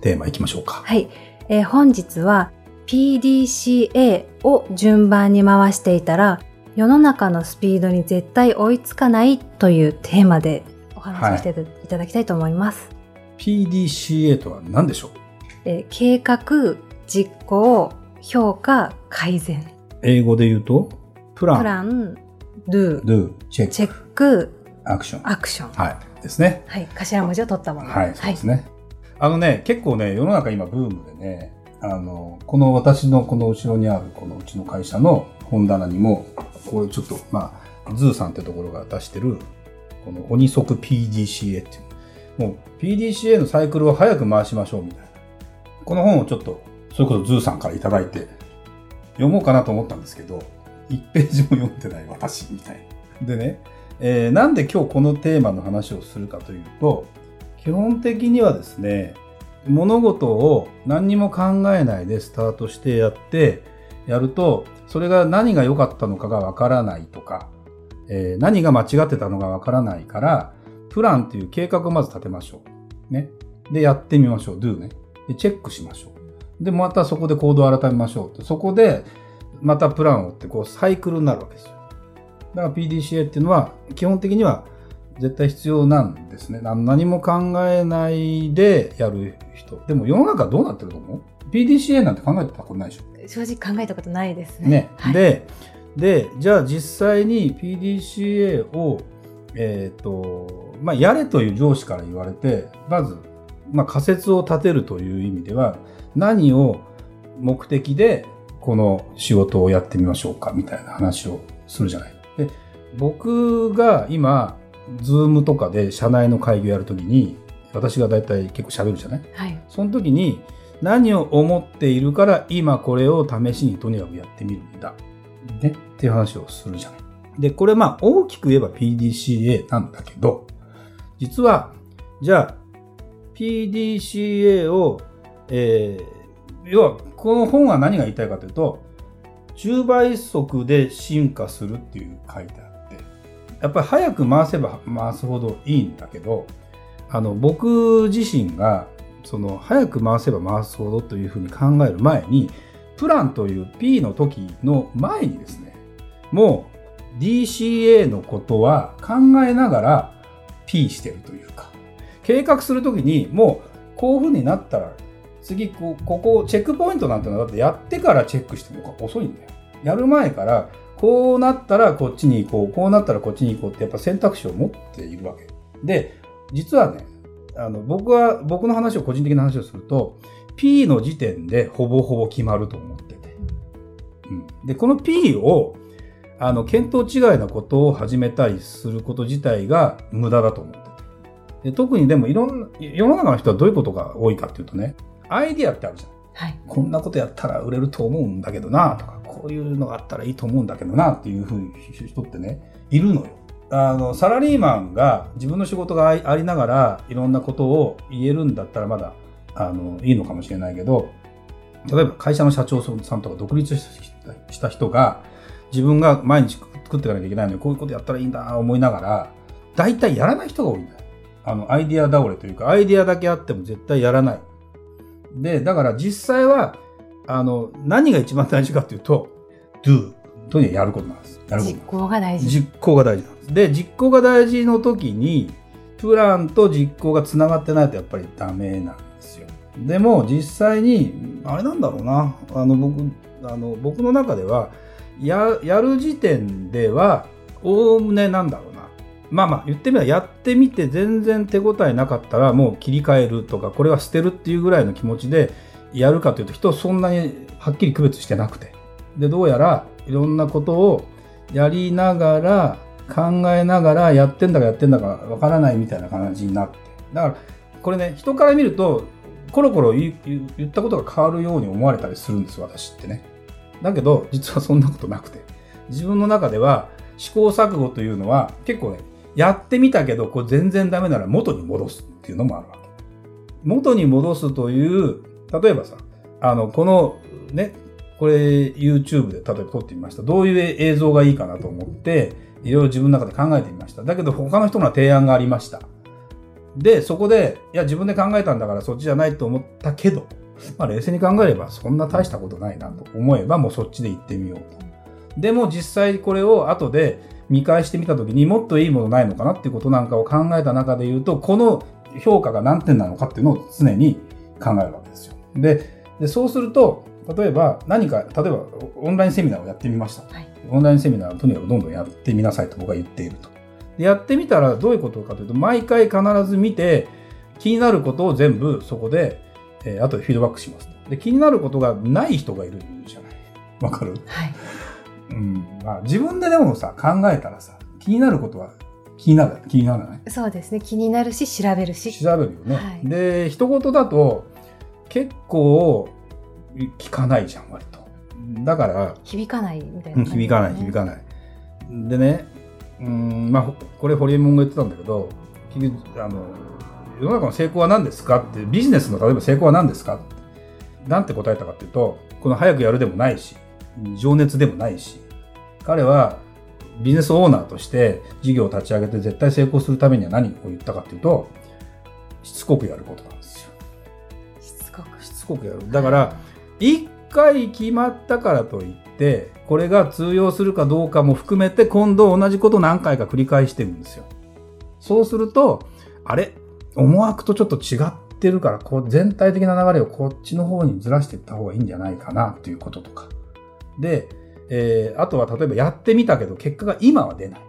テーマいきましょうか。はい、えー本日は PDCA を順番に回していたら世の中のスピードに絶対追いつかないというテーマでお話をしていただきたいと思います、PDCA とは何でしょう？えー計画実行評価改善。英語で言うとプラン。プランチェック。チェックアクション。アクション。はい。ですね。はい。頭文字を取ったもの。はい、そうですね。あのね、結構ね、世の中今ブームでね、あの、この私のこの後ろにあるこのうちの会社の本棚にも、これちょっと、まあ、 ZUUさんってところが出してる、この鬼速 PDCA っていう。もう PDCA のサイクルを早く回しましょうみたいな。この本をちょっと、それこそ ZUUさんからいただいて、読もうかなと思ったんですけど、1ページも読んでない私みたいな。でね、えーなんで今日このテーマの話をするかというと、基本的にはですね、物事を何にも考えないでスタートしてやって、やると、それが何が良かったのかがわからないとか、えー何が間違ってたのかわからないから、プランっていう計画をまず立てましょう。ね。で、やってみましょう。do ね。で、チェックしましょう。で、またそこで行動を改めましょう。そこで、またプランをって、こう、サイクルになるわけですよ。だから PDCA っていうのは、基本的には絶対必要なんですね。な何も考えないでやる人。でも世の中どうなってると思う ?PDCA なんて考えてたことないでしょ。正直考えたことないですねね。はい、で、で、じゃあ実際に PDCA を、えっ、と、まあ、やれという上司から言われて、まず、まあ、仮説を立てるという意味では、何を目的でこの仕事をやってみましょうかみたいな話をするじゃない。で、僕が今、ズームとかで社内の会議をやるときに、私が大体結構喋るじゃない？はいその時に何を思っているから今これを試しにとにかくやってみるんだ。ね？っていう話をするじゃない。で、これまあ大きく言えば PDCA なんだけど、実は、じゃあ PDCA を、えー要はこの本は何が言いたいかというと、10倍速で進化するっていう書いてあって、やっぱり早く回せば回すほどいいんだけど、あの僕自身がその早く回せば回すほどというふうに考える前にプランという P の時の前にですねもう DCA のことは考えながら P してるというか計画する時にもうこういうふうになったら次こここチェックポイントなんてのはだってやってからチェックしても遅いんだよ。やる前からこうなったらこっちに行こうこうなったらこっちに行こうってやっぱ選択肢を持っているわけで実はね、あの、僕は、僕の話を個人的な話をすると、P の時点でほぼほぼ決まると思ってて。うん。で、この P を、あの、見当違いなことを始めたりすること自体が無駄だと思ってて。で特にでもいろんな、世の中の人はどういうことが多いかっていうとね、アイディアってあるじゃん。はいこんなことやったら売れると思うんだけどなとか、こういうのがあったらいいと思うんだけどなっていうふうに人ってね、いるのよ。あの、サラリーマンが自分の仕事がありながらいろんなことを言えるんだったらまだ、あの、いいのかもしれないけど、例えば会社の社長さんとか独立した人が自分が毎日作っていかなきゃいけないのにこういうことやったらいいんだ思いながら、大体やらない人が多いんだよ。あの、アイディア倒れというか、アイディアだけあっても絶対やらない。で、だから実際は、あの、何が一番大事かというと、do とにやることなんです。やること実行が大事実行が大事なんです。で、実行が大事の時に、プランと実行がつながってないとやっぱりダメなんですよ。でも実際に、あれなんだろうな、あの僕、あの僕の中では、ややる時点では、おおむねなんだろうな。まあまあ言ってみればやってみて全然手応えなかったらもう切り替えるとかこれは捨てるっていうぐらいの気持ちでやるかというと人そんなにはっきり区別してなくてでどうやらいろんなことをやりながら考えながらやってんだかやってんだかわからないみたいな感じになってだからこれね人から見るとコロコロ言ったことが変わるように思われたりするんです、私ってね。だけど、実はそんなことなくて。自分の中では試行錯誤というのは結構ね、やってみたけど、これ全然ダメなら元に戻すっていうのもあるわけ。元に戻すという、例えばさ、あの、このね、これ YouTube で例えば撮ってみました。どういう映像がいいかなと思って、いろいろ自分の中で考えてみました。だけど他の人の提案がありました。で、そこで、いや、自分で考えたんだからそっちじゃないと思ったけど、まあ冷静に考えればそんな大したことないなと思えばもうそっちで行ってみようと。でも実際これを後で見返してみた時にもっといいものないのかなっていうことなんかを考えた中で言うと、この評価が何点なのかっていうのを常に考えるわけですよ。で、でそうすると、例えば何か、例えばオンラインセミナーをやってみました。はい、オンラインセミナーをとにかくどんどんやってみなさいと僕は言っていると。でやってみたらどういうことかというと、毎回必ず見て、気になることを全部そこで、えー、後でフィードバックします。で気になることがない人がいるじゃない。わかる？はい。うん。まあ、自分ででもさ考えたらさ気になることは気になる気にならない？そうですね。気になるし調べるし。調べるよね、はい、で一言だと結構聞かないじゃん割と。だから響かないみたいな、ね、響かない響かない。でねうんまあこれホリエモンが言ってたんだけど結局あの世の中の成功は何ですかってビジネスの例えば成功は何ですか？なんて答えたかっていうとこの早くやるでもないし情熱でもないし、彼はビジネスオーナーとして事業を立ち上げて絶対成功するためには何を言ったかっていうと、しつこくやることなんですよ。しつこく。しつこくやる。だから、一回決まったからといって、これが通用するかどうかも含めて今度同じこと何回か繰り返してるんですよ。そうすると、あれ？思惑とちょっと違ってるから、こう全体的な流れをこっちの方にずらしていった方がいいんじゃないかなということとか。で、えー、あとは例えばやってみたけど結果が今は出ない。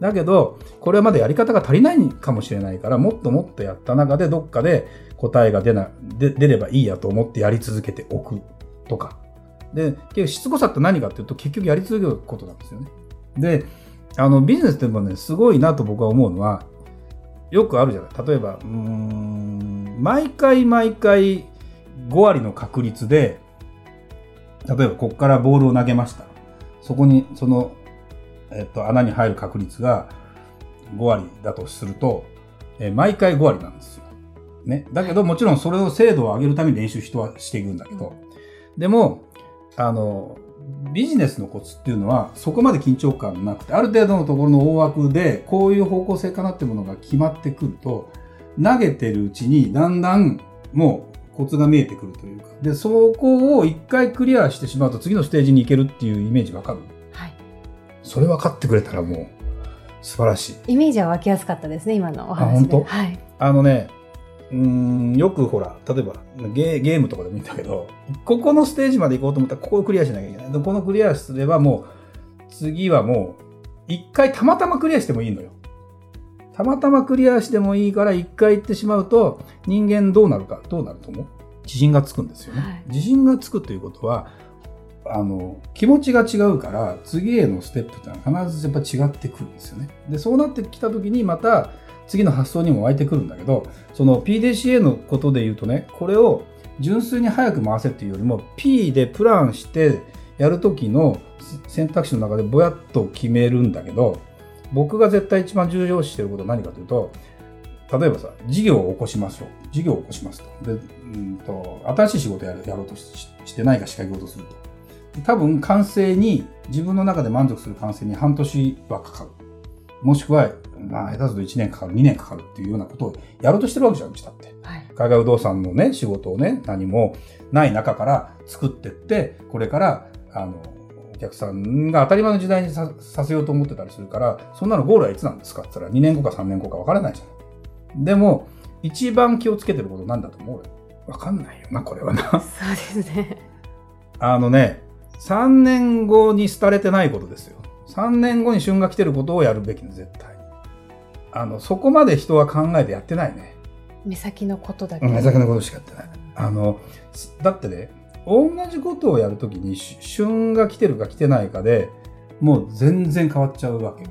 だけど、これはまだやり方が足りないかもしれないから、もっともっとやった中でどっかで答えが出な、で出ればいいやと思ってやり続けておくとか。で、結局しつこさって何かっていうと結局やり続けることなんですよね。で、あのビジネスでもね、すごいなと僕は思うのは、よくあるじゃない。例えば、うん、毎回毎回5割の確率で例えばここからボールを投げました。そこにその、えっと、穴に入る確率が5割だとすると、え、毎回5割なんですよ。ね。だけどもちろんそれを精度を上げるために練習人はしていくんだけど、でも、あの、ビジネスのコツっていうのはそこまで緊張感なくて、ある程度のところの大枠でこういう方向性かなってものが決まってくると、投げてるうちにだんだんもうコツが見えてくるというか。で、そこを一回クリアしてしまうと次のステージに行けるっていうイメージわかる？はい。それ分かってくれたらもう素晴らしい。イメージは湧きやすかったですね、今のお話で。あ、本当？はい。あのね、うん、よくほら、例えばゲゲームとかでもいいんだけど、ここのステージまで行こうと思ったらここをクリアしなきゃいけない。でこのクリアすればもう、次はもう、一回たまたまクリアしてもいいのよ。たまたまクリアしてもいいから一回行ってしまうと人間どうなるかどうなると思う？自信がつくんですよね、はい、自信がつくということはあの気持ちが違うから次へのステップってのは必ずやっぱ違ってくるんですよね。でそうなってきた時にまた次の発想にも湧いてくるんだけどその PDCA のことで言うとねこれを純粋に早く回せっていうよりも P でプランしてやる時の選択肢の中でぼやっと決めるんだけど僕が絶対一番重要視してることは何かというと、例えばさ、事業を起こしましょう。事業を起こしますと。で、うんと、新しい仕事ややろうとしてないか仕掛けようとすると。多分完成に、自分の中で満足する完成に半年はかかる。もしくは、まあ、下手すると1年かかる、2年かかるっていうようなことをやろうとしてるわけじゃん、うちだって。はい、海外不動産のね、仕事をね、何もない中から作ってって、これから、あの、客さんが当たり前の時代にさせようと思ってたりするから、そんなのゴールはいつなんですか？って言ったら2年後か3年後か分からないじゃん。でも、一番気をつけてることなんだと思う分かんないよな、これはな。そうですね。あのね、3年後に廃れてないことですよ。3年後に旬が来てることをやるべきね、絶対に。あの、そこまで人は考えてやってないね。目先のことだけ。目先のことしかやってない。あの、だってね、同じことをやるときに旬が来てるか来てないかでもう全然変わっちゃうわけ。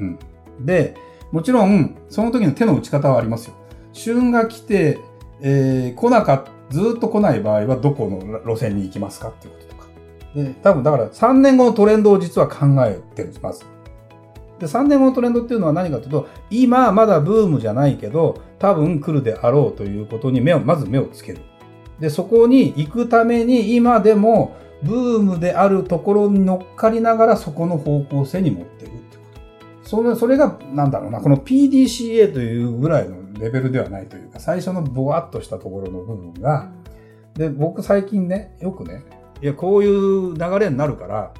うん。で、もちろん、その時の手の打ち方はありますよ。旬が来て、えー来なか、ずーっと来ない場合はどこの路線に行きますかっていうこととか。で、多分だから3年後のトレンドを実は考えてるんです、まず。で、3年後のトレンドっていうのは何かというと、今まだブームじゃないけど、多分来るであろうということに目を、まず目をつける。で、そこに行くために今でもブームであるところに乗っかりながらそこの方向性に持っていくってこと。それそれが、なんだろうな、この PDCA というぐらいのレベルではないというか、最初のぼわっとしたところの部分が、で、僕最近ね、よくね、いや、こういう流れになるから、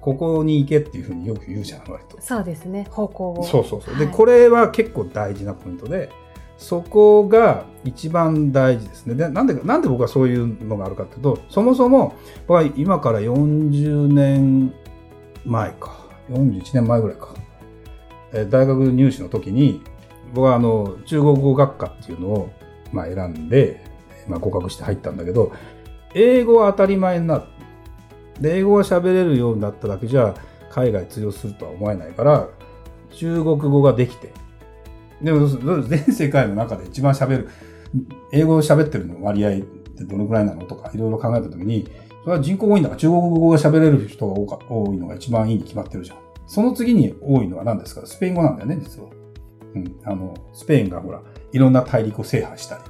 ここに行けっていうふうによく言うじゃん、割と。そうですね。方向を。そうそうそう。で、はいこれは結構大事なポイントで、そこが一番大事ですね。で、なんで、なんで僕はそういうのがあるかっていうと、そもそも、僕は今から40年前か、41年前ぐらいか、え大学入試の時に、僕はあの、中国語学科っていうのを、まあ、選んで、まあ、合格して入ったんだけど、英語は当たり前になる。で、英語が喋れるようになっただけじゃ、海外通用するとは思えないから、中国語ができて。でも、全世界の中で一番喋る、英語を喋ってるの割合ってどのくらいなのとか、いろいろ考えたときに、それは人口多いんだから、中国語が喋れる人が多か多いのが一番いいに決まってるじゃん。その次に多いのは何ですか？スペイン語なんだよね、実は。うん。あの、スペインがほら、いろんな大陸を制覇したり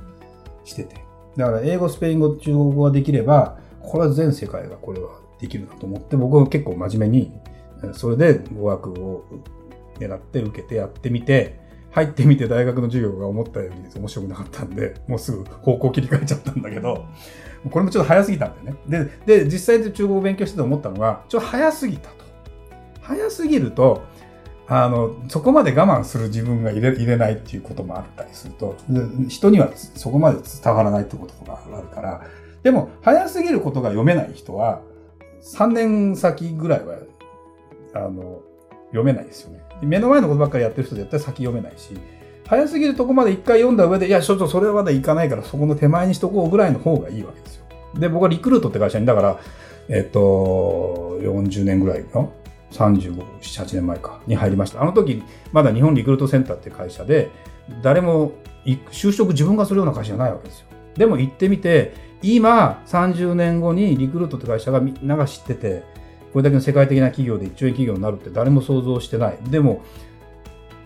してて。だから、英語、スペイン語、中国語ができれば、これは全世界がこれはできるなと思って、僕は結構真面目に、それで語学を狙って受けてやってみて、入ってみて大学の授業が思ったより面白くなかったんで、もうすぐ方向切り替えちゃったんだけど、これもちょっと早すぎたんだよね。で、で、実際で中国を勉強してて思ったのが、ちょっと早すぎたと。早すぎると、あの、そこまで我慢する自分が入れ入れないっていうこともあったりすると、人にはそこまで伝わらないってことがあるから、でも、早すぎることが読めない人は、3年先ぐらいは、あの、読めないですよね。目の前のことばっかりやってる人絶対先読めないし、早すぎるとこまで一回読んだ上で、いや、ちょっとそれはまだいかないから、そこの手前にしとこうぐらいの方がいいわけですよ。で、僕はリクルートって会社に、だから、えっと、40年ぐらいの、35、7、8年前か、に入りました。あの時、まだ日本リクルートセンターって会社で、誰も就職自分がするような会社じゃないわけですよ。でも行ってみて、今、30年後にリクルートって会社がみんなが知ってて、これだけの世界的な企業で1兆円企業になるって誰も想像してない。でも、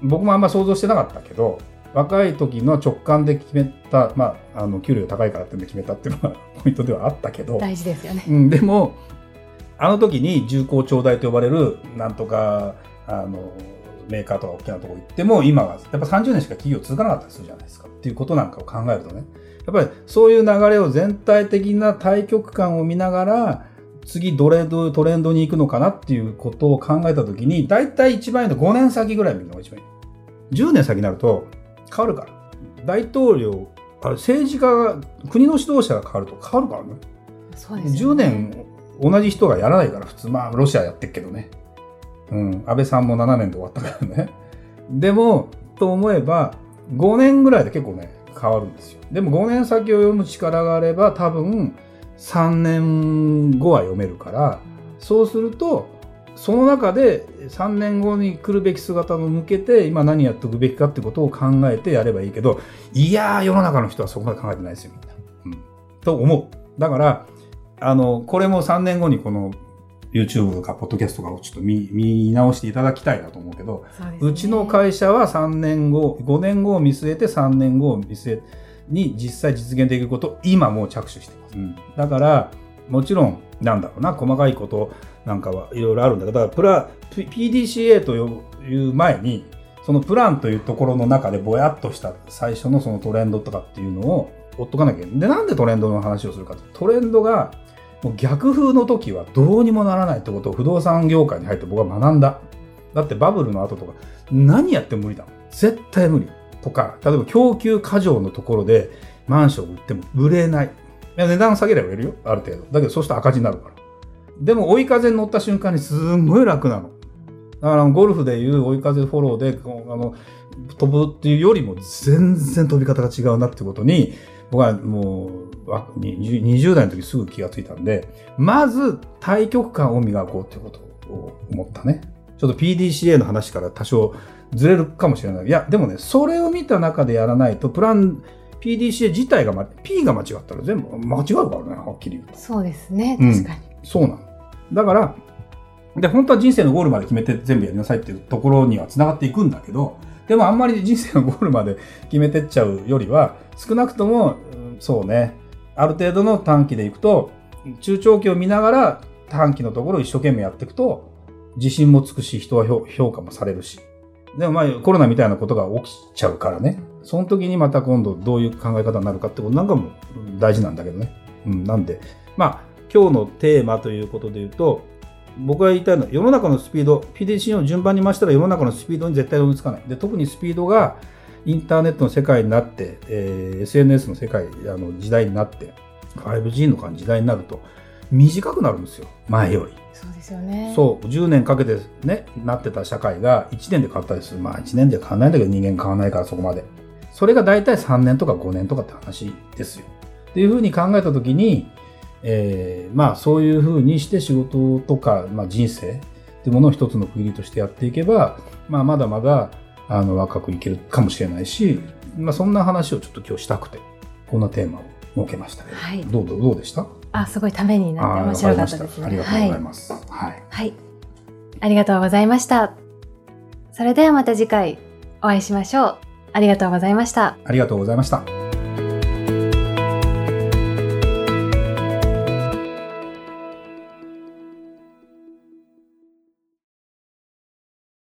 僕もあんま想像してなかったけど、若い時の直感で決めた、まあ、あの、給料高いからってんで決めたっていうのは ポイントではあったけど、大事ですよね。うん、でも、あの時に重厚長大と呼ばれる、なんとか、あの、メーカーとか大きなところ行っても、今はやっぱ30年しか企業続かなかったりするじゃないですか。っていうことなんかを考えるとね、やっぱりそういう流れを全体的な対極感を見ながら、次どれどトレンドに行くのかなっていうことを考えた時に、だいたい一番いいの5年先ぐらい見るのが一番いい。10年先になると変わるから。大統領、あれ政治家が、国の指導者が変わると変わるからね。そうですよ10ね。年同じ人がやらないから、普通、まあ、ロシアやってっけどね。うん、安倍さんも7年で終わったからね。でも、と思えば、5年ぐらいで結構ね、変わるんですよ。でも5年先を読む力があれば、多分、3年後は読めるから、そうすると、その中で3年後に来るべき姿を向けて、今何やっておくべきかってことを考えてやればいいけど、いやー、世の中の人はそこまで考えてないですよ、みんな。うん。と思う。だから、あの、これも3年後にこの YouTube とか Podcast とかをちょっと見見直していただきたいなと思うけど、そうねうちの会社は3年後、5年後を見据えて3年後を見据えに実際実現できることを今もう着手してます。だから、もちろん、なんだろうな、細かいことなんかはいろいろあるんだけど、だからプラ、PDCA という前に、そのプランというところの中でぼやっとした最初のそのトレンドとかっていうのを追っとかなきゃいけない。で、なんでトレンドの話をするかと。トレンドがもう逆風の時はどうにもならないってことを不動産業界に入って僕は学んだ。だってバブルの後とか何やっても無理だもん。絶対無理。とか、例えば供給過剰のところでマンション売っても売れない。いや値段下げれば売れるよ。ある程度。だけどそうしたら赤字になるから。でも追い風に乗った瞬間にすんごい楽なの。だからゴルフでいう追い風フォローであの飛ぶっていうよりも全然飛び方が違うなってことに僕はもう20代の時すぐ気がついたんでまず対極感を磨こうってことを思ったね。ちょっと PDCA の話から多少ずれるかもしれない。いや、でもね、それを見た中でやらないと、プラン PDCA 自体が、ま、P が間違ったら全部間違うからね、はっきり言うと。そうですね。うん確かに。そうなの。だから、で、本当は人生のゴールまで決めて全部やりなさいっていうところには繋がっていくんだけど、でもあんまり人生のゴールまで決めてっちゃうよりは、少なくとも、うんそうね、ある程度の短期でいくと、中長期を見ながら短期のところを一生懸命やっていくと、自信もつくし、人は評評価もされるし。でもまあコロナみたいなことが起きちゃうからね。その時にまた今度どういう考え方になるかってことなんかも大事なんだけどね。うん、なんで、まあ今日のテーマということで言うと、僕が言いたいのは世の中のスピード、PDC を順番に増したら世の中のスピードに絶対追いつかない。で、特にスピードがインターネットの世界になって、えー SNS の世界、あの時代になって、5G の時代になると短くなるんですよ。前より。そうですよね。そう、10年かけてね、なってた社会が1年で変わったりする。まあ1年で変わらないんだけど人間変わらないからそこまで。それが大体3年とか5年とかって話ですよ。っていうふうに考えたときに、えーまあそういうふうにして仕事とか、まあ人生っていうものを一つの区切りとしてやっていけば、まあまだまだあの若くいけるかもしれないし、まあそんな話をちょっと今日したくて、こんなテーマを設けましたけど、はいどうどうでした？あ、すごいためになって面白かったわですね。ありがとうございます。はいはい。ありがとうございました。それではまた次回お会いしましょう。ありがとうございました。ありがとうございました。